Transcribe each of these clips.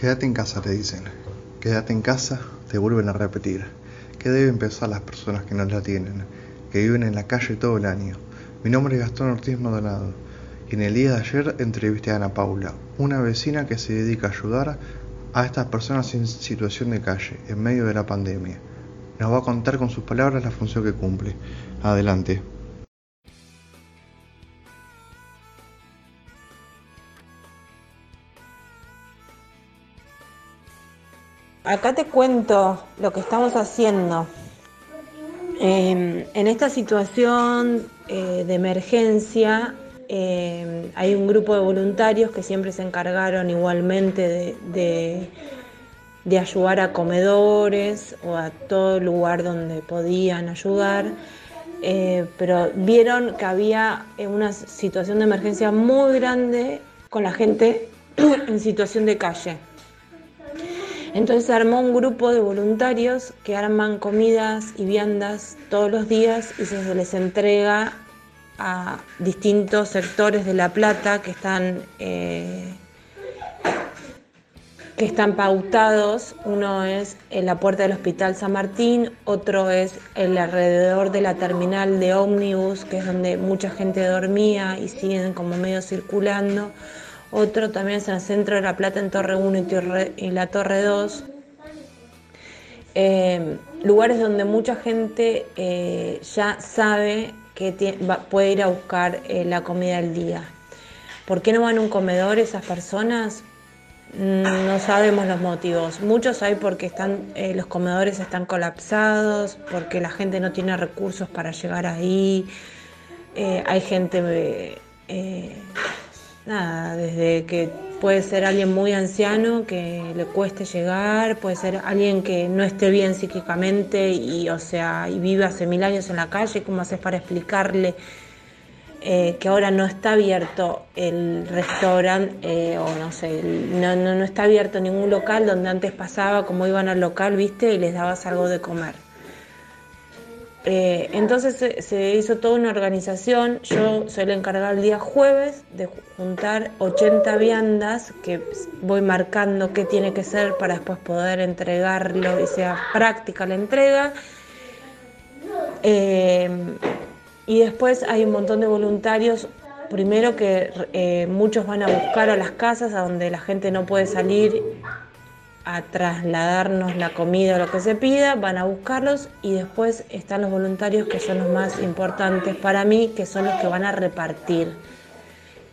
Quédate en casa, te dicen. Quédate en casa, te vuelven a repetir. ¿Qué deben pensar las personas que no la tienen? Que viven en la calle todo el año. Mi nombre es Gastón Ortiz Maldonado y en el día de ayer entrevisté a Ana Paula, una vecina que se dedica a ayudar a estas personas en situación de calle en medio de la pandemia. Nos va a contar con sus palabras la función que cumple. Adelante. Acá te cuento lo que estamos haciendo. Em, en esta situación eh, de emergencia em, hay un grupo de voluntarios que siempre se encargaron igualmente de, de, ayudar a comedores o a todo lugar donde podían ayudar, eh, pero vieron que había una situación de emergencia muy grande con la gente en situación de calle. Entonces armó un grupo de voluntarios que arman comidas y viandas todos los días y se les entrega a distintos sectores de La Plata que están, eh, que están pautados. Uno es en la puerta del Hospital San Martín, otro es el alrededor de la terminal de ómnibus, que es donde mucha gente dormía y siguen como medio circulando otro también es en el centro de La Plata, en Torre 1 y, la Torre 2. Eh, lugares donde mucha gente eh, ya sabe que puede ir a buscar eh, la comida del día. ¿Por qué no van a un comedor esas personas? Mm, no sabemos los motivos. Muchos hay porque están, los comedores están colapsados, porque la gente no tiene recursos para llegar ahí. hay gente nada, desde que puede ser alguien muy anciano que le cueste llegar, puede ser alguien que no esté bien psíquicamente y, o sea, y vive hace mil años en la calle, ¿cómo haces para explicarle eh, que ahora no está abierto el restaurante eh, o no sé, no, no, no está abierto ningún local donde antes pasaba como iban al local, viste, y les dabas algo de comer? Eh, entonces se, hizo toda una organización, yo soy la encargada el día jueves de juntar 80 viandas que voy marcando qué tiene que ser para después poder entregarlo y sea práctica la entrega. Eh, y después hay un montón de voluntarios, primero que eh, muchos van a buscar a las casas a donde la gente no puede salir a trasladarnos la comida o lo que se pida, van a buscarlos y después están los voluntarios que son los más importantes para mí, que son los que van a repartir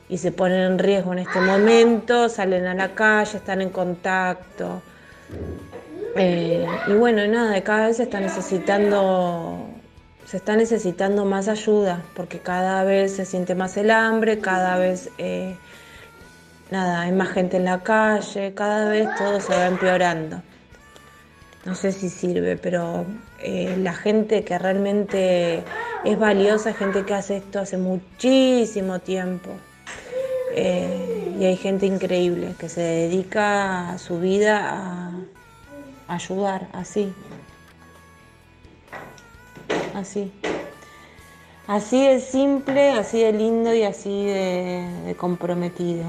y se ponen en riesgo en este momento, salen a la calle, están en contacto. Eh, y bueno, nada, cada vez se está necesitando, se está necesitando más ayuda, porque cada vez se siente más el hambre, cada vez eh, nada, hay más gente en la calle, cada vez todo se va empeorando. No sé si sirve, pero eh, la gente que realmente es valiosa, gente que hace esto hace muchísimo tiempo. Eh, y hay gente increíble que se dedica a su vida a ayudar, así. Así. Así de simple, así de lindo y así de comprometido.